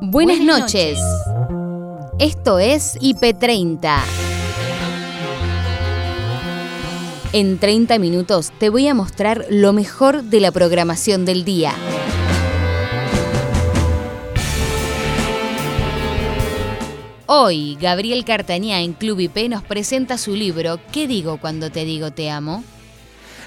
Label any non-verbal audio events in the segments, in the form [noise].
Buenas noches. Esto es IP30. En 30 minutos te voy a mostrar lo mejor de la programación del día. Hoy, Gabriel Cartañá en Club IP nos presenta su libro ¿Qué digo cuando te digo te amo?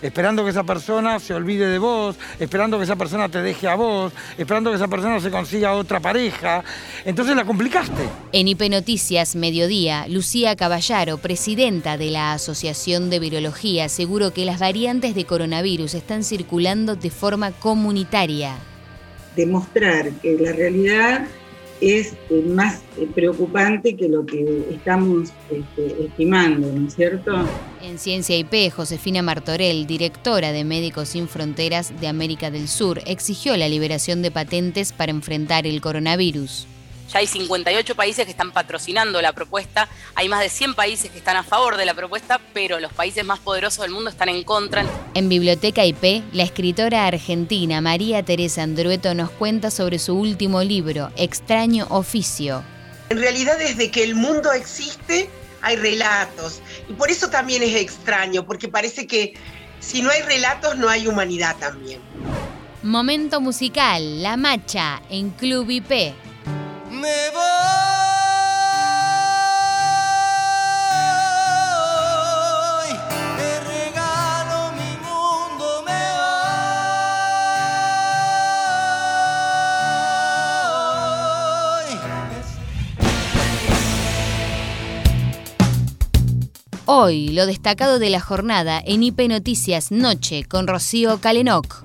Esperando que esa persona se olvide de vos, esperando que esa persona te deje a vos, esperando que esa persona se consiga otra pareja. Entonces la complicaste. En IP Noticias Mediodía, Lucía Caballaro, presidenta de la Asociación de Virología, aseguró que las variantes de coronavirus están circulando de forma comunitaria. Demostrar que la realidad es eh, más eh, preocupante que lo que estamos este, estimando, ¿no es cierto? En Ciencia IP, Josefina Martorell, directora de Médicos Sin Fronteras de América del Sur, exigió la liberación de patentes para enfrentar el coronavirus. Ya hay 58 países que están patrocinando la propuesta, hay más de 100 países que están a favor de la propuesta, pero los países más poderosos del mundo están en contra. En Biblioteca IP, la escritora argentina María Teresa Andrueto nos cuenta sobre su último libro, Extraño Oficio. En realidad desde que el mundo existe hay relatos y por eso también es extraño, porque parece que si no hay relatos no hay humanidad también. Momento musical, La Macha, en Club IP me voy. Te regalo mi mundo, me. Hoy, lo destacado de la jornada en IP Noticias Noche con Rocío Calenoc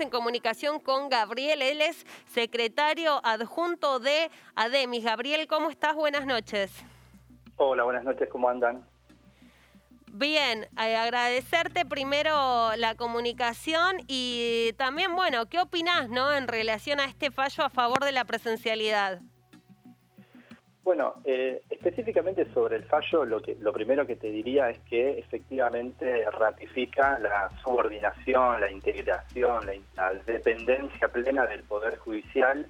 en comunicación con Gabriel, él es secretario adjunto de ADEMIS. Gabriel, ¿cómo estás? Buenas noches. Hola, buenas noches, ¿cómo andan? Bien, eh, agradecerte primero la comunicación y también, bueno, ¿qué opinás no, en relación a este fallo a favor de la presencialidad? Bueno, eh, específicamente sobre el fallo, lo, que, lo primero que te diría es que efectivamente ratifica la subordinación, la integración, la, dependencia plena del Poder Judicial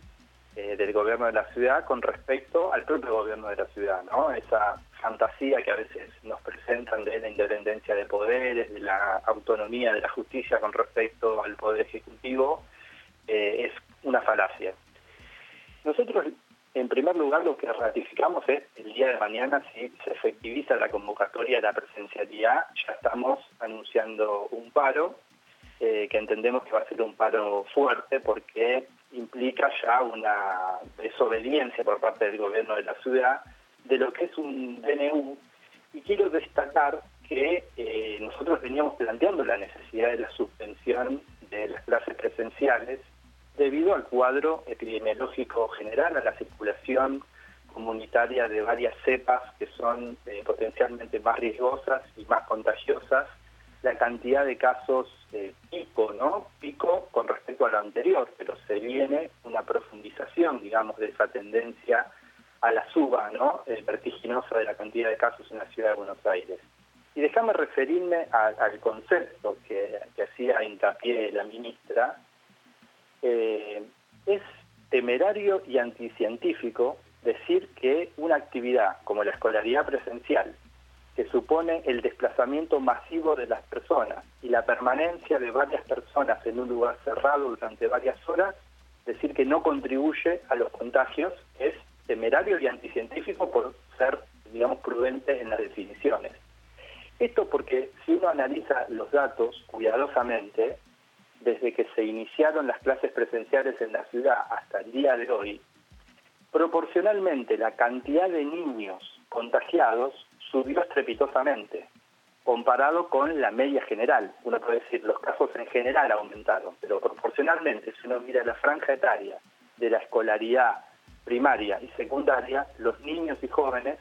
eh, del gobierno de la ciudad con respecto al propio gobierno de la ciudad, ¿no? Esa fantasía que a veces nos presentan de la independencia de poderes, de la autonomía de la justicia con respecto al Poder Ejecutivo, eh, es una falacia. Nosotros en primer lugar, lo que ratificamos es el día de mañana, si se efectiviza la convocatoria de la presencialidad, ya estamos anunciando un paro, eh, que entendemos que va a ser un paro fuerte porque implica ya una desobediencia por parte del gobierno de la ciudad de lo que es un DNU. Y quiero destacar que eh, nosotros veníamos planteando la necesidad de la suspensión de las clases presenciales debido al cuadro epidemiológico general, a la circulación comunitaria de varias cepas que son eh, potencialmente más riesgosas y más contagiosas, la cantidad de casos pico, ¿no? Pico con respecto a lo anterior, pero se viene una profundización, digamos, de esa tendencia a la suba, ¿no? Eh, vertiginosa de la cantidad de casos en la ciudad de Buenos Aires. Y déjame referirme al concepto que, que hacía hincapié la ministra, eh, es temerario y anticientífico decir que una actividad como la escolaridad presencial, que supone el desplazamiento masivo de las personas y la permanencia de varias personas en un lugar cerrado durante varias horas, decir que no contribuye a los contagios es temerario y anticientífico por ser, digamos, prudente en las definiciones. Esto porque si uno analiza los datos cuidadosamente, desde que se iniciaron las clases presenciales en la ciudad hasta el día de hoy, proporcionalmente la cantidad de niños contagiados subió estrepitosamente, comparado con la media general. Uno puede decir, los casos en general aumentaron, pero proporcionalmente, si uno mira la franja etaria de la escolaridad primaria y secundaria, los niños y jóvenes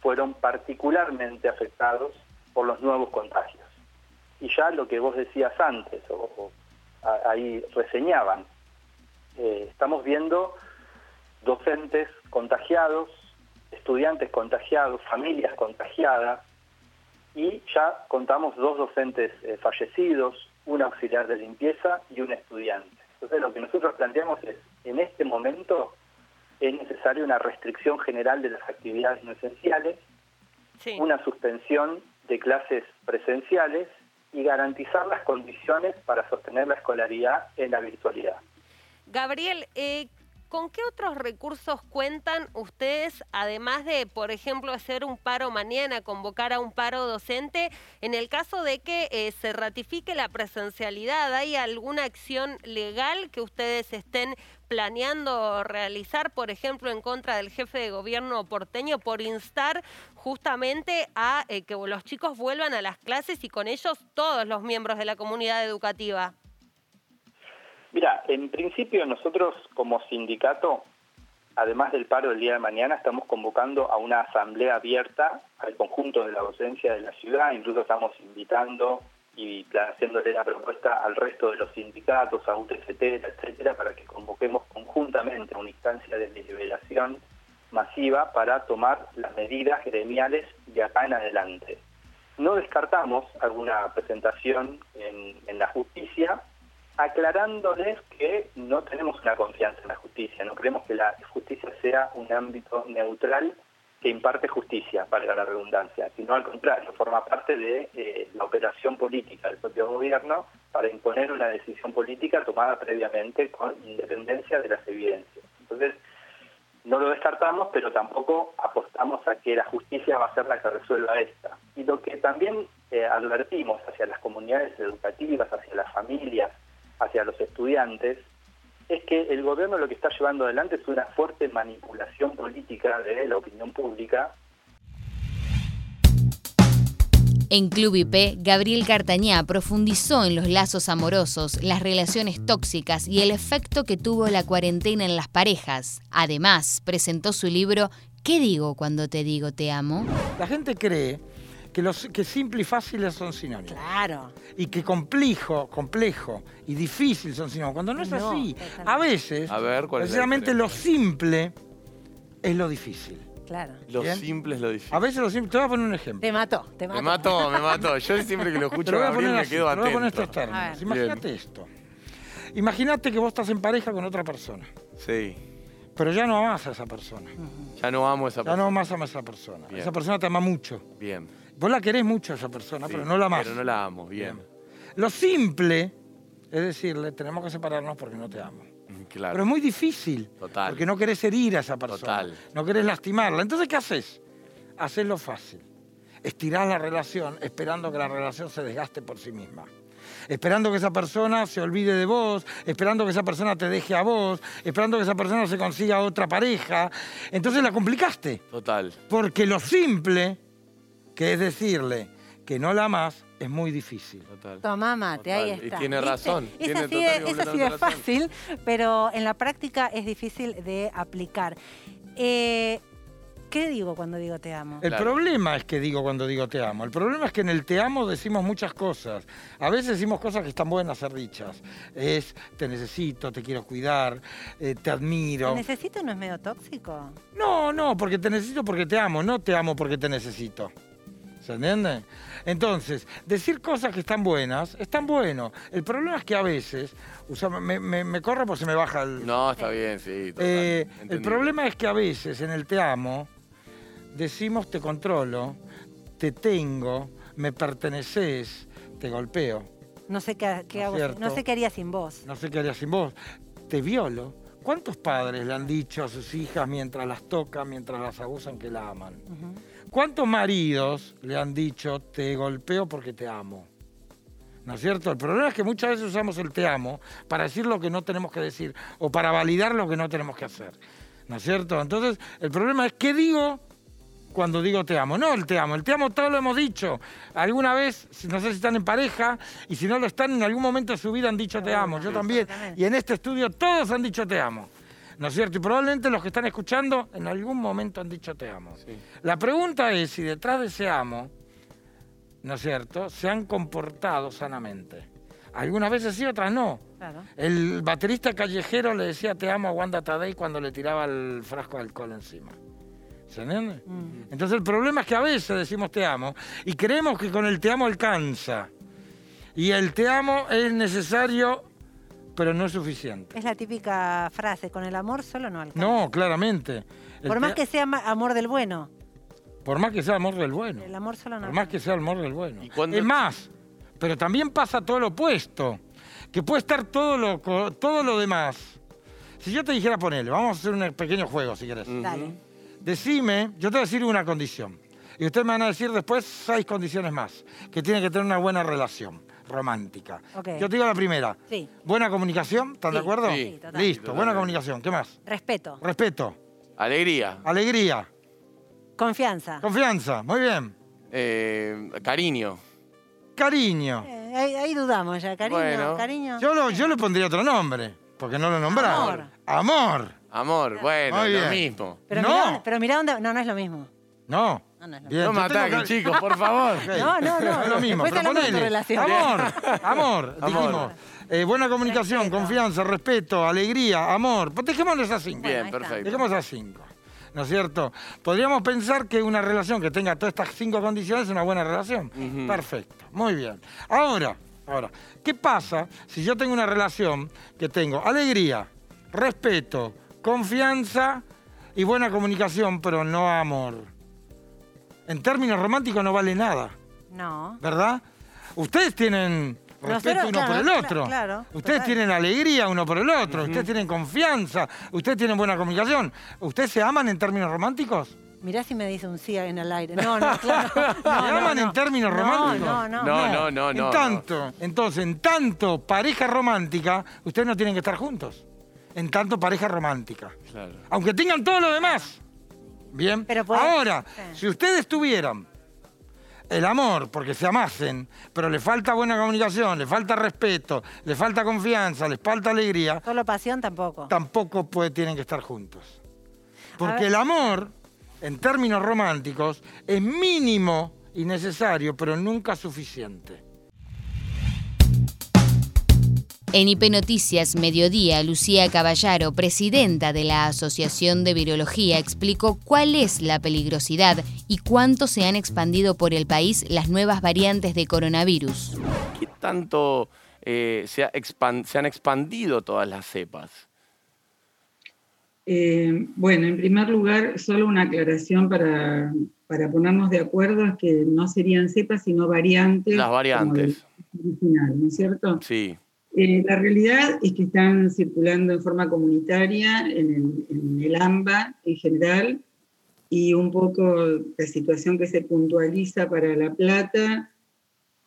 fueron particularmente afectados por los nuevos contagios. Y ya lo que vos decías antes, o, ahí reseñaban. Eh, estamos viendo docentes contagiados, estudiantes contagiados, familias contagiadas, y ya contamos dos docentes eh, fallecidos, un auxiliar de limpieza y un estudiante. Entonces lo que nosotros planteamos es, en este momento, es necesaria una restricción general de las actividades no esenciales, una suspensión de clases presenciales y garantizar las condiciones para sostener la escolaridad en la virtualidad. Gabriel, eh, ¿Con qué otros recursos cuentan ustedes, además de, por ejemplo, hacer un paro mañana, convocar a un paro docente, en el caso de que eh, se ratifique la presencialidad? ¿Hay alguna acción legal que ustedes estén planeando realizar, por ejemplo, en contra del jefe de gobierno porteño por instar justamente a eh, que los chicos vuelvan a las clases y con ellos todos los miembros de la comunidad educativa? En principio nosotros como sindicato, además del paro del día de mañana, estamos convocando a una asamblea abierta al conjunto de la docencia de la ciudad, incluso estamos invitando y haciéndole la propuesta al resto de los sindicatos, a UTCT, etcétera, para que convoquemos conjuntamente una instancia de deliberación masiva para tomar las medidas gremiales de acá en adelante. No descartamos alguna presentación en, en la justicia, aclarándoles que no tenemos una confianza en la justicia, no creemos que la justicia sea un ámbito neutral que imparte justicia, para la redundancia, sino al contrario, forma parte de eh, la operación política del propio gobierno para imponer una decisión política tomada previamente con independencia de las evidencias. Entonces, no lo descartamos, pero tampoco apostamos a que la justicia va a ser la que resuelva esta. Y lo que también eh, advertimos hacia las comunidades educativas, hacia las familias, hacia los estudiantes es que el gobierno lo que está llevando adelante es una fuerte manipulación política de la opinión pública. En Club IP, Gabriel Cartañá profundizó en los lazos amorosos, las relaciones tóxicas y el efecto que tuvo la cuarentena en las parejas. Además, presentó su libro ¿Qué digo cuando te digo te amo? La gente cree que, los, que simple y fácil son sinónimos. Claro. Y que complejo, complejo y difícil son sinónimos. Cuando no es así, a veces, precisamente lo simple es lo difícil. Claro. Lo simple es lo difícil. A veces lo simple. Te voy a poner un ejemplo. Te mató, te mató. Me mató, me mató. Yo siempre que lo escucho a Gabriel me quedo atento. Te voy a poner estos términos. Imagínate esto. Imagínate que vos estás en pareja con otra persona. Sí. Pero ya no amas a esa persona. Ya no amo a esa persona. Ya no amas a esa persona. Esa persona te ama mucho. Bien. Vos la querés mucho a esa persona, pero no la amás. Pero no la amo, bien. Lo simple es decirle, tenemos que separarnos porque no te amo. Mm, claro. Pero es muy difícil. Total. Porque no querés herir a esa persona. Total. No querés lastimarla. Entonces, ¿qué haces? Haces lo fácil. Estirás la relación esperando que la relación se desgaste por sí misma esperando que esa persona se olvide de vos, esperando que esa persona te deje a vos, esperando que esa persona se consiga otra pareja. Entonces la complicaste. Total. Porque lo simple que es decirle que no la amas, es muy difícil. Toma mate, ahí está. Y tiene razón. Es así, de, fácil, pero en la práctica es difícil de aplicar. Eh, ¿Qué digo cuando digo te amo? El problema es que digo cuando digo te amo. El problema es que en el te amo decimos muchas cosas. A veces decimos cosas que están buenas ser dichas. Es te necesito, te quiero cuidar, eh, te admiro. ¿Te necesito no es medio tóxico? No, no, porque te necesito porque te amo, no te amo porque te necesito. ¿Se entiende? Entonces, decir cosas que están buenas, están bueno. El problema es que a veces, me, me, corre porque se me baja el... No, está bien, sí. Eh, el problema es que a veces en el te amo decimos te controlo, te tengo, me perteneces, te golpeo. No sé qué, hago, no sé qué haría sin vos. No sé qué haría sin vos. Te violo. ¿Cuántos padres le han dicho a sus hijas mientras las tocan, mientras las abusan, que la aman? ¿Cuántos maridos le han dicho, te golpeo porque te amo? ¿No es cierto? El problema es que muchas veces usamos el te amo para decir lo que no tenemos que decir o para validar lo que no tenemos que hacer. ¿No es cierto? Entonces, el problema es qué digo cuando digo te amo. No el te amo, el te amo todo lo hemos dicho. Alguna vez, no sé si están en pareja, y si no lo están, en algún momento de su vida han dicho te amo. Yo también. Y en este estudio todos han dicho te amo. ¿No es cierto? Y probablemente los que están escuchando en algún momento han dicho te amo. La pregunta es si detrás de ese amo, ¿no es cierto?, se han comportado sanamente. Algunas veces sí, otras no. El baterista callejero le decía te amo a Wanda Tadei cuando le tiraba el frasco de alcohol encima. ¿Se entiende? Mm. Entonces el problema es que a veces decimos te amo y creemos que con el te amo alcanza. Y el te amo es necesario pero no es suficiente. Es la típica frase, con el amor solo no alcanza. No, claramente. El Por más te- que sea amor del bueno, por más que sea amor del bueno. el amor solo no Por más que sea amor del bueno. ¿Y Es más, pero también pasa todo lo opuesto. Que puede estar todo lo, co- todo lo demás. Si yo te dijera, ponele, vamos a hacer un pequeño juego si querés. Dale. Decime, yo te voy a decir una condición. Y ustedes me van a decir después seis condiciones más. Que tiene que tener una buena relación romántica. Yo te digo la primera. Sí. Buena comunicación, ¿están de Sí, acuerdo? sí, total. Listo, buena comunicación. ¿Qué más? Respeto, Respeto, Alegría. alegría, confianza. confianza. Muy bien. eh, cariño. Cariño. Eh, ahí, ahí dudamos ya, cariño, Bueno. cariño. Yo, lo- yo le pondría otro nombre, porque no lo nombraron. Amor. Amor, bueno, Muy lo mismo. Pero No. mirá, pero mirá dónde. No, no es lo mismo. No. No, no es lo Bien, No me ataquen, que- chicos, por favor. [laughs] No, no, no. Es lo mismo, Después pero hablamos de tu ponele. relación. Amor, amor, [laughs] Amor. dijimos. Eh, buena comunicación, Respeto. confianza, respeto, alegría, amor. Pues esas cinco. Bien, perfecto. Dejemos esas cinco. ¿No es cierto? Podríamos pensar que una relación que tenga todas estas cinco condiciones es una buena relación. Perfecto, muy bien. Ahora, ahora, ¿qué pasa si yo tengo una relación que tengo alegría, respeto, confianza y buena comunicación, pero no amor? En términos románticos no vale nada, No. ¿verdad? Ustedes tienen respeto Nosotros, uno claro, por el otro. claro, ustedes total. tienen alegría uno por el otro. Ustedes tienen confianza. Ustedes tienen buena comunicación. ¿Ustedes se aman en términos románticos? Mirá si me dice un sí en el aire. No, no, claro. [laughs] No, ¿Se no, aman no. en términos No, románticos? No, no, No, no, no, no. en tanto, entonces, en tanto pareja romántica, ustedes no tienen que estar juntos. En tanto pareja romántica. Claro. Aunque tengan todo lo demás. Bien. Pero puede- Ahora, sí. si ustedes tuvieran el amor porque se amasen, pero le falta buena comunicación, le falta respeto, le falta confianza, les falta alegría, Solo pasión tampoco. tampoco puede- tienen que estar juntos. Porque ver. el amor, en términos románticos, es mínimo y necesario, pero nunca suficiente. En IP Noticias Mediodía, Lucía Caballaro, presidenta de la Asociación de Virología, explicó cuál es la peligrosidad y cuánto se han expandido por el país las nuevas variantes de coronavirus. ¿Qué tanto eh, se, ha expan- se han expandido todas las cepas? Eh, bueno, en primer lugar, solo una aclaración para, para ponernos de acuerdo, es que no serían cepas, sino variantes. Las variantes. original, ¿no es cierto? Sí. Eh, la realidad es que están circulando en forma comunitaria en el, en el AMBA en general y un poco la situación que se puntualiza para La Plata,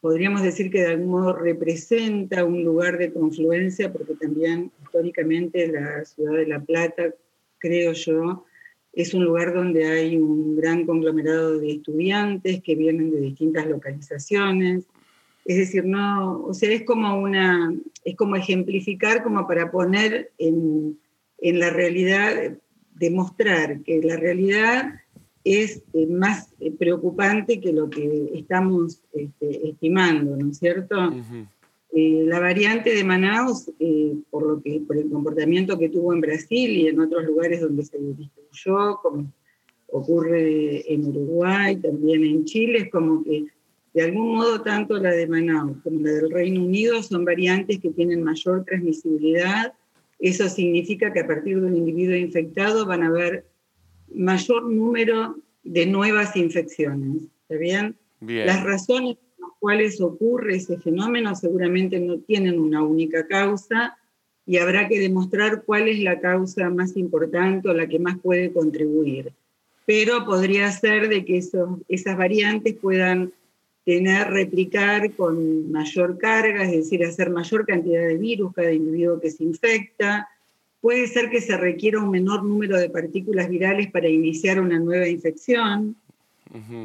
podríamos decir que de algún modo representa un lugar de confluencia porque también históricamente la ciudad de La Plata, creo yo, es un lugar donde hay un gran conglomerado de estudiantes que vienen de distintas localizaciones. Es decir, no, o sea, es como una, es como ejemplificar, como para poner en, en la realidad, demostrar que la realidad es eh, más eh, preocupante que lo que estamos este, estimando, ¿no es cierto? Eh, la variante de Manaus, por, lo que, por el comportamiento que tuvo en Brasil y en otros lugares donde se distribuyó, como ocurre en Uruguay, también en Chile, es como que de algún modo tanto la de Manaus como la del Reino Unido son variantes que tienen mayor transmisibilidad. Eso significa que a partir de un individuo infectado van a haber mayor número de nuevas infecciones. ¿Está bien? Bien. Las razones por las cuales ocurre ese fenómeno seguramente no tienen una única causa y habrá que demostrar cuál es la causa más importante o la que más puede contribuir. Pero podría ser de que esos- esas variantes puedan tener, replicar con mayor carga, es decir, hacer mayor cantidad de virus cada individuo que se infecta. Puede ser que se requiera un menor número de partículas virales para iniciar una nueva infección.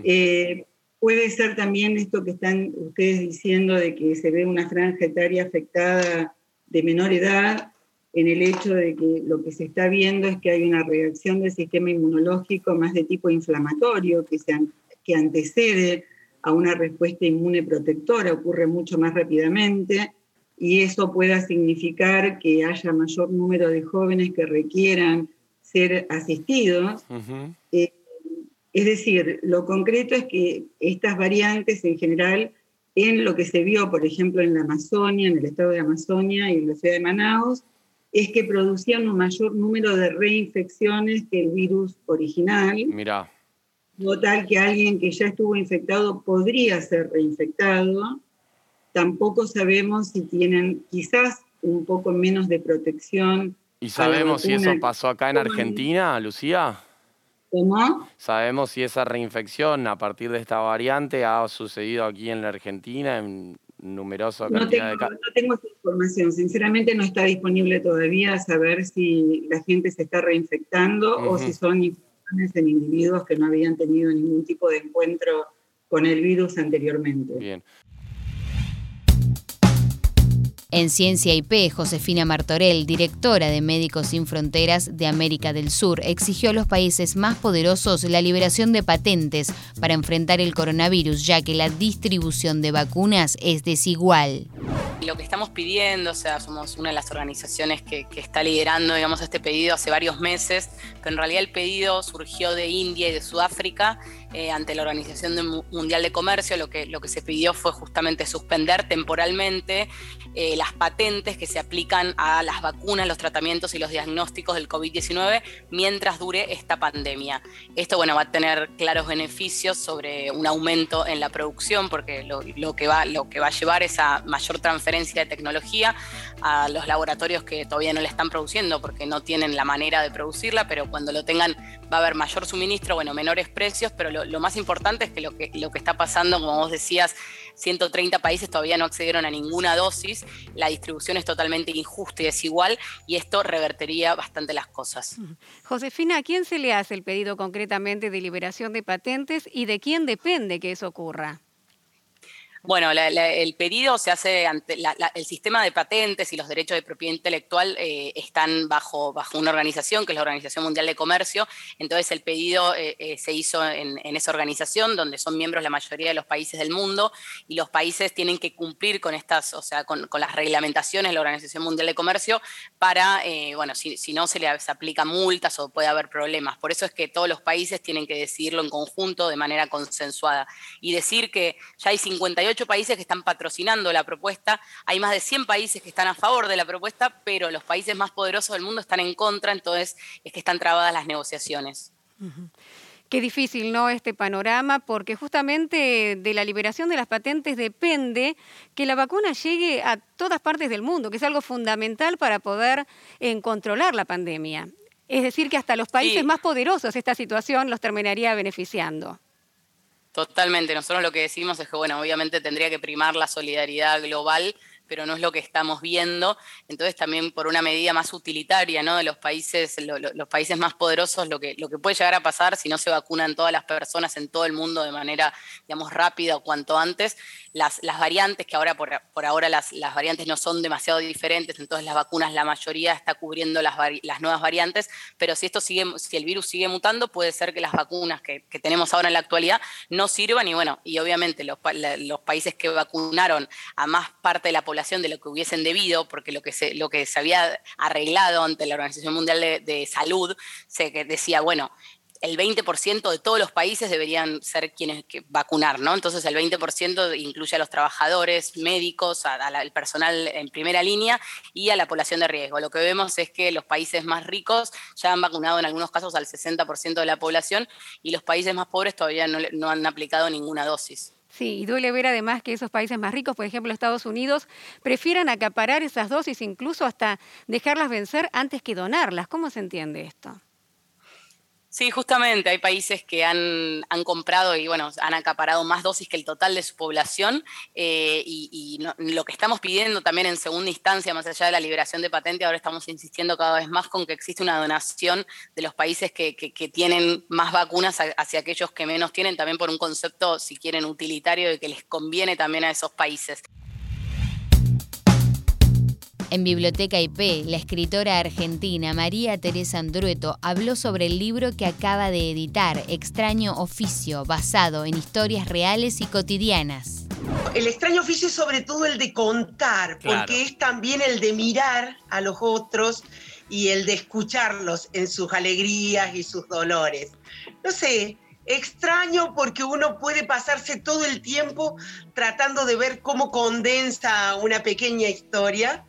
Eh, puede ser también esto que están ustedes diciendo de que se ve una franja etaria afectada de menor edad, en el hecho de que lo que se está viendo es que hay una reacción del sistema inmunológico más de tipo inflamatorio que, se que antecede a una respuesta inmune protectora, ocurre mucho más rápidamente y eso pueda significar que haya mayor número de jóvenes que requieran ser asistidos eh, es decir, lo concreto es que estas variantes en general en lo que se vio, por ejemplo, en la Amazonia, en el estado de Amazonia y en la ciudad de Manaus, es que producían un mayor número de reinfecciones que el virus original. Mira. No tal que alguien que ya estuvo infectado podría ser reinfectado. Tampoco sabemos si tienen quizás un poco menos de protección. ¿Y sabemos si eso pasó acá en Argentina, Lucía? ¿Cómo? ¿Sabemos si esa reinfección a partir de esta variante ha sucedido aquí en la Argentina en numerosa cantidad de casos? No tengo esa información. Sinceramente no está disponible todavía saber si la gente se está reinfectando o si son en individuos que no habían tenido ningún tipo de encuentro con el virus anteriormente. Bien. En Ciencia IP, Josefina Martorell, directora de Médicos Sin Fronteras de América del Sur, exigió a los países más poderosos la liberación de patentes para enfrentar el coronavirus, ya que la distribución de vacunas es desigual. Lo que estamos pidiendo, o sea, somos una de las organizaciones que, está liderando, digamos, este pedido hace varios meses, pero en realidad el pedido surgió de India y de Sudáfrica eh, ante la Organización Mundial de Comercio. Lo que, lo que se pidió fue justamente suspender temporalmente eh, las patentes que se aplican a las vacunas, los tratamientos y los diagnósticos del COVID-19 mientras dure esta pandemia. Esto, bueno, va a tener claros beneficios sobre un aumento en la producción, porque lo, que, va, lo que va a llevar es a mayor transferencia de tecnología a los laboratorios que todavía no le están produciendo porque no tienen la manera de producirla, pero cuando lo tengan va a haber mayor suministro, bueno, menores precios, pero lo, lo más importante es que lo, que lo que está pasando, como vos decías, 130 países todavía no accedieron a ninguna dosis, la distribución es totalmente injusta y desigual y esto revertería bastante las cosas. Josefina, ¿a quién se le hace el pedido concretamente de liberación de patentes y de quién depende que eso ocurra? Bueno, el pedido se hace ante el sistema de patentes y los derechos de propiedad intelectual eh, están bajo, bajo una organización que es la Organización Mundial de Comercio. Entonces el pedido eh, eh, se hizo en, esa organización donde son miembros la mayoría de los países del mundo y los países tienen que cumplir con estas, o sea, con, las reglamentaciones de la Organización Mundial de Comercio para, bueno, si, si no se les aplica multas o puede haber problemas. Por eso es que todos los países tienen que decidirlo en conjunto de manera consensuada y decir que ya hay 58 países que están patrocinando la propuesta, hay más de 100 países que están a favor de la propuesta, pero los países más poderosos del mundo están en contra, entonces es que están trabadas las negociaciones. Qué difícil, ¿no? Este panorama, porque justamente de la liberación de las patentes depende que la vacuna llegue a todas partes del mundo, que es algo fundamental para poder eh, controlar la pandemia. Es decir, que hasta los países más poderosos esta situación los terminaría beneficiando. Totalmente, nosotros lo que decimos es que, bueno, obviamente tendría que primar la solidaridad global pero no es lo que estamos viendo. Entonces también por una medida más utilitaria ¿no? de los países, los países más poderosos, lo que, lo que puede llegar a pasar si no se vacunan todas las personas en todo el mundo de manera, digamos, rápida o cuanto antes, las, las variantes, que ahora por, por ahora las, las, variantes no son demasiado diferentes, entonces las vacunas, la mayoría está cubriendo las, las nuevas variantes, pero si esto sigue, si el virus sigue mutando, puede ser que las vacunas que, que tenemos ahora en la actualidad no sirvan y bueno, y obviamente los, los países que vacunaron a más parte de la población de lo que hubiesen debido, porque lo que se, lo que se había arreglado ante la Organización Mundial de, Salud, se decía, bueno, el 20% de todos los países deberían ser quienes que vacunar, ¿no? Entonces el 20% incluye a los trabajadores, médicos, al personal en primera línea y a la población de riesgo. Lo que vemos es que los países más ricos ya han vacunado en algunos casos al 60% de la población y los países más pobres todavía no han aplicado ninguna dosis. Sí, y duele ver además que esos países más ricos, por ejemplo Estados Unidos, prefieran acaparar esas dosis, incluso hasta dejarlas vencer antes que donarlas. ¿Cómo se entiende esto? Sí, justamente hay países que han, han, comprado y bueno, han acaparado más dosis que el total de su población eh, y, lo que estamos pidiendo también en segunda instancia, más allá de la liberación de patente, ahora estamos insistiendo cada vez más con que existe una donación de los países que, que tienen más vacunas hacia aquellos que menos tienen, también por un concepto, si quieren, utilitario de que les conviene también a esos países. En Biblioteca IP, la escritora argentina María Teresa Andrueto habló sobre el libro que acaba de editar, Extraño Oficio, basado en historias reales y cotidianas. El extraño oficio es sobre todo el de contar, porque es también el de mirar a los otros y el de escucharlos en sus alegrías y sus dolores. No sé, extraño porque uno puede pasarse todo el tiempo tratando de ver cómo condensa una pequeña historia.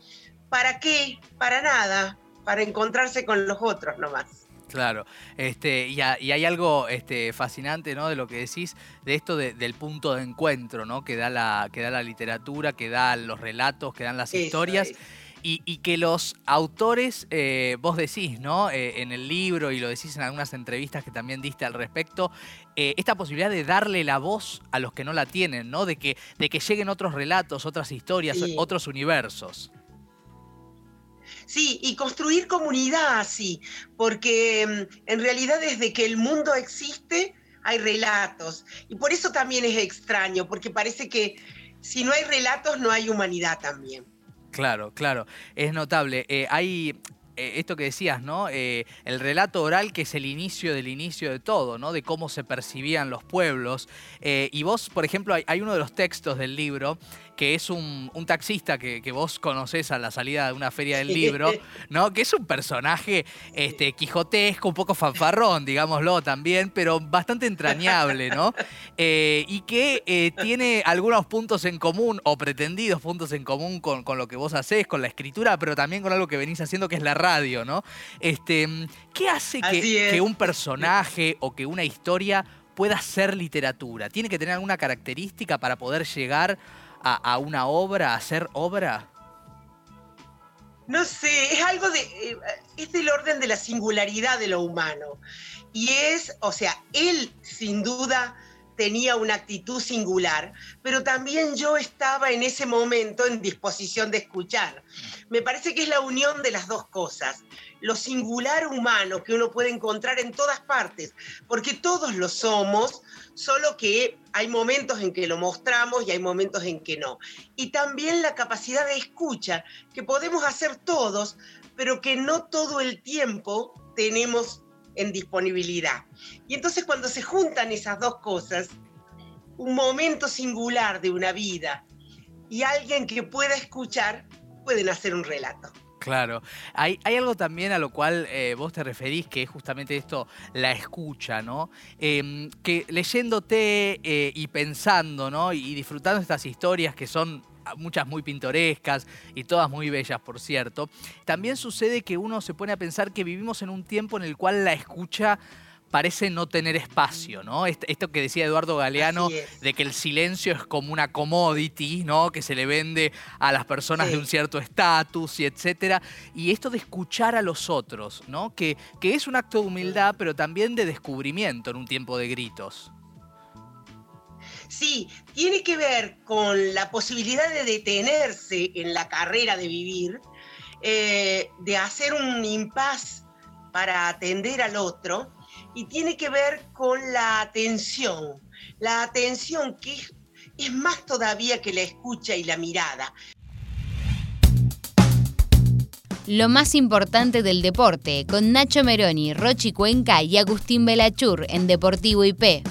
¿Para qué? Para nada, para encontrarse con los otros nomás. Claro, este, y, hay algo este, fascinante ¿no? de lo que decís, de esto del punto de encuentro, ¿no? que, da la, que da la literatura, que da los relatos, que dan las historias. Y, que los autores, eh, vos decís, ¿no? Eh, en el libro y lo decís en algunas entrevistas que también diste al respecto, eh, esta posibilidad de darle la voz a los que no la tienen, ¿no? De que, de que lleguen otros relatos, otras historias, otros universos. Sí, y construir comunidad así, porque mm, en realidad desde que el mundo existe hay relatos. Y por eso también es extraño, porque parece que si no hay relatos no hay humanidad también. Claro, claro, es notable. Eh, hay eh, esto que decías, ¿no? Eh, el relato oral que es el inicio del inicio de todo, ¿no? De cómo se percibían los pueblos. y vos, por ejemplo, hay, uno de los textos del libro que es un, taxista que, vos conocés a la salida de una feria del libro, ¿no? Que es un personaje este, quijotesco, un poco fanfarrón, digámoslo también, pero bastante entrañable, ¿no? [laughs] Eh, y que eh, tiene algunos puntos en común, o pretendidos puntos en común con, lo que vos hacés, con la escritura, pero también con algo que venís haciendo, que es la radio, ¿no? Este, ¿Qué hace que un personaje o que una historia pueda ser literatura? ¿Tiene que tener alguna característica para poder llegar a, una obra, a hacer obra? No sé, es algo de. Eh, es del orden de la singularidad de lo humano. Y es, o sea, él sin duda tenía una actitud singular, pero también yo estaba en ese momento en disposición de escuchar. Me parece que es la unión de las dos cosas, lo singular humano que uno puede encontrar en todas partes, porque todos lo somos, solo que hay momentos en que lo mostramos y hay momentos en que no. Y también la capacidad de escucha, que podemos hacer todos, pero que no todo el tiempo tenemos en disponibilidad. Y entonces cuando se juntan esas dos cosas, un momento singular de una vida y alguien que pueda escuchar, pueden hacer un relato. Claro. Hay, hay, algo también a lo cual eh, vos te referís, que es justamente esto, la escucha, ¿no? Em, que leyéndote eh, y pensando, ¿no? Y disfrutando estas historias que son muchas muy pintorescas y todas muy bellas, por cierto, también sucede que uno se pone a pensar que vivimos en un tiempo en el cual la escucha parece no tener espacio, ¿no? Esto que decía Eduardo Galeano, de que el silencio es como una commodity, ¿no? Que se le vende a las personas de un cierto estatus y etcétera. Y esto de escuchar a los otros, ¿no? Que, que es un acto de humildad, pero también de descubrimiento en un tiempo de gritos. Sí, tiene que ver con la posibilidad de detenerse en la carrera de vivir, eh, de hacer un impas para atender al otro, y tiene que ver con la atención, la atención que es, más todavía que la escucha y la mirada. Lo más importante del deporte, con Nacho Meroni, Rochi Cuenca y Agustín Belachur en Deportivo IP.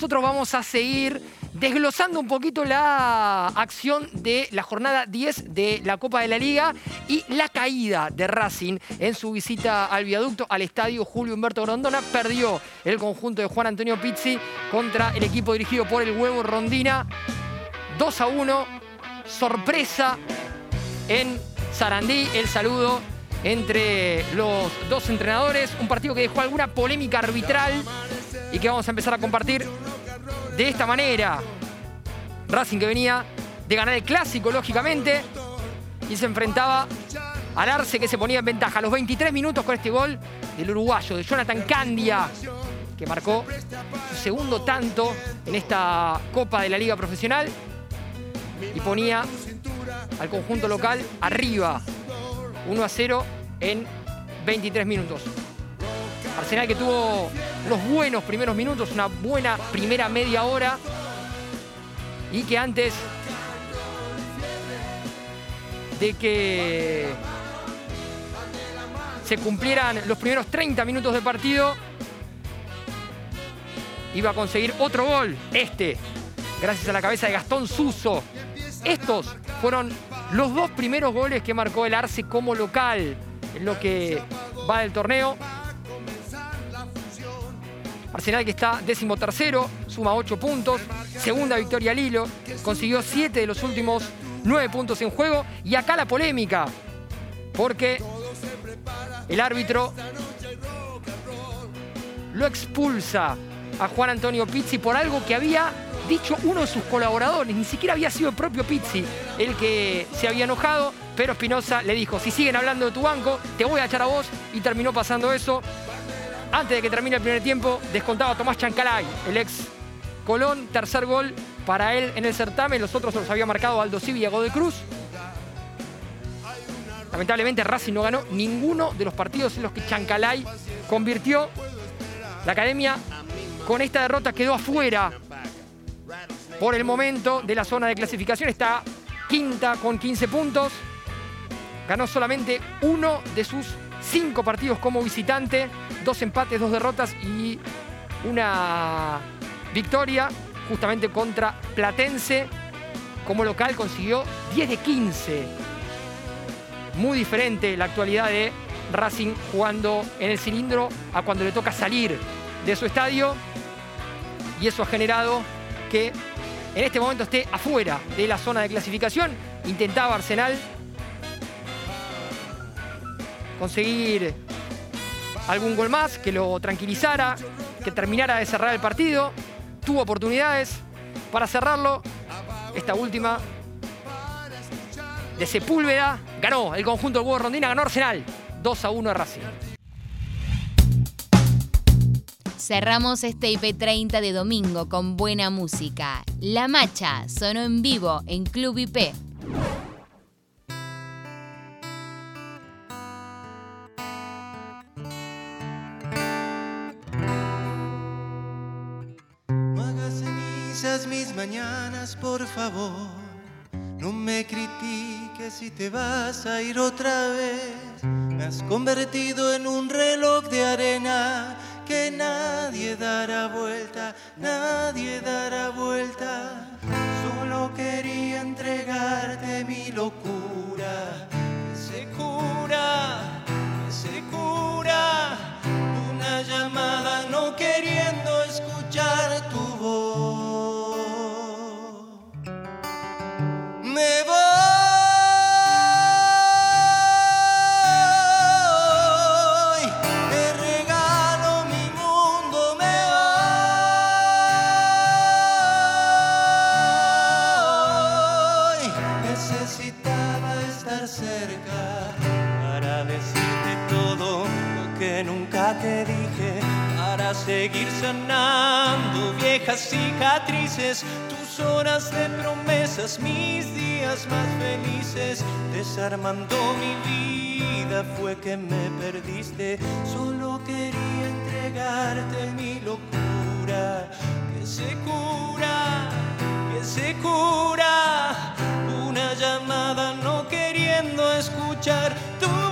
Nosotros vamos a seguir desglosando un poquito la acción de la jornada 10 de la Copa de la Liga y la caída de Racing en su visita al viaducto al estadio Julio Humberto Grondona. Perdió el conjunto de Juan Antonio Pizzi contra el equipo dirigido por el Huevo Rondina. 2 a 1, sorpresa en Sarandí. El saludo entre los dos entrenadores. Un partido que dejó alguna polémica arbitral y que vamos a empezar a compartir de esta manera. Racing que venía de ganar el clásico, lógicamente, y se enfrentaba al Arce que se ponía en ventaja a los 23 minutos con este gol del uruguayo, de Jonathan Candia, que marcó su segundo tanto en esta Copa de la Liga Profesional y ponía al conjunto local arriba 1 a 0 en 23 minutos. Arsenal que tuvo unos buenos primeros minutos, una buena primera media hora y que antes de que se cumplieran los primeros 30 minutos de partido, iba a conseguir otro gol, este, gracias a la cabeza de Gastón Suso. Estos fueron los dos primeros goles que marcó el Arce como local en lo que va del torneo. Arsenal que está décimo tercero, suma 8 puntos, segunda victoria al hilo, consiguió 7 de los últimos 9 puntos en juego. Y acá la polémica, porque el árbitro lo expulsa a Juan Antonio Pizzi por algo que había dicho uno de sus colaboradores, ni siquiera había sido el propio Pizzi el que se había enojado, pero Espinosa le dijo, si siguen hablando de tu banco, te voy a echar a vos, y terminó pasando eso. Antes de que termine el primer tiempo, descontaba Tomás Chancalay, el ex Colón, tercer gol para él en el certamen, los otros los había marcado Aldo Civi y de Cruz. Lamentablemente Racing no ganó ninguno de los partidos en los que Chancalay convirtió. La academia con esta derrota quedó afuera por el momento de la zona de clasificación. Está quinta con 15 puntos. Ganó solamente uno de sus cinco partidos como visitante. Dos empates, dos derrotas y una victoria justamente contra Platense. Como local consiguió 10 de 15. Muy diferente la actualidad de Racing jugando en el cilindro a cuando le toca salir de su estadio. Y eso ha generado que en este momento esté afuera de la zona de clasificación. Intentaba Arsenal conseguir algún gol más que lo tranquilizara, que terminara de cerrar el partido. Tuvo oportunidades para cerrarlo. Esta última de Sepúlveda ganó el conjunto del Huevo Rondina, ganó Arsenal 2 a 1 a Racing. Cerramos este IP30 de domingo con buena música. La Macha sonó en vivo en Club IP. Mis mañanas, por favor. No me critiques si te vas a ir otra vez. Me has convertido en un reloj de arena que nadie dará vuelta, nadie dará vuelta. Solo quería entregarte mi locura, te dije para seguir sanando viejas cicatrices, tus horas de promesas, mis días más felices, desarmando mi vida fue que me perdiste, solo quería entregarte mi locura, que se cura, que se cura, una llamada no queriendo escuchar tu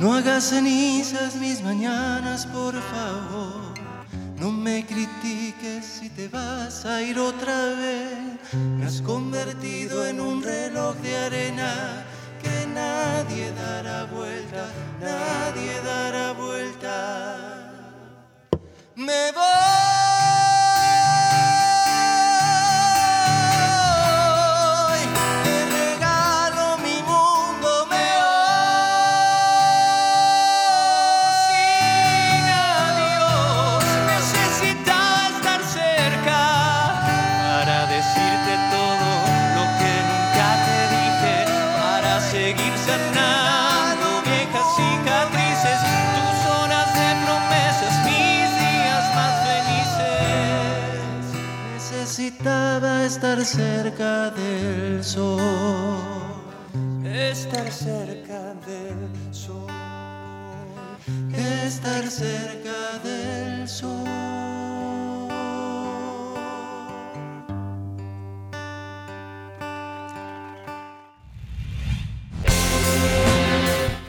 No hagas cenizas mis mañanas, por favor. No me critiques si te vas a ir otra vez. Me has convertido en un reloj de arena que nadie dará vuelta, nadie dará vuelta. Me voy. seguir sanando viejas cicatrices, tus horas de promesas, mis días más felices. Necesitaba estar cerca del sol, estar cerca del sol, estar cerca del sol.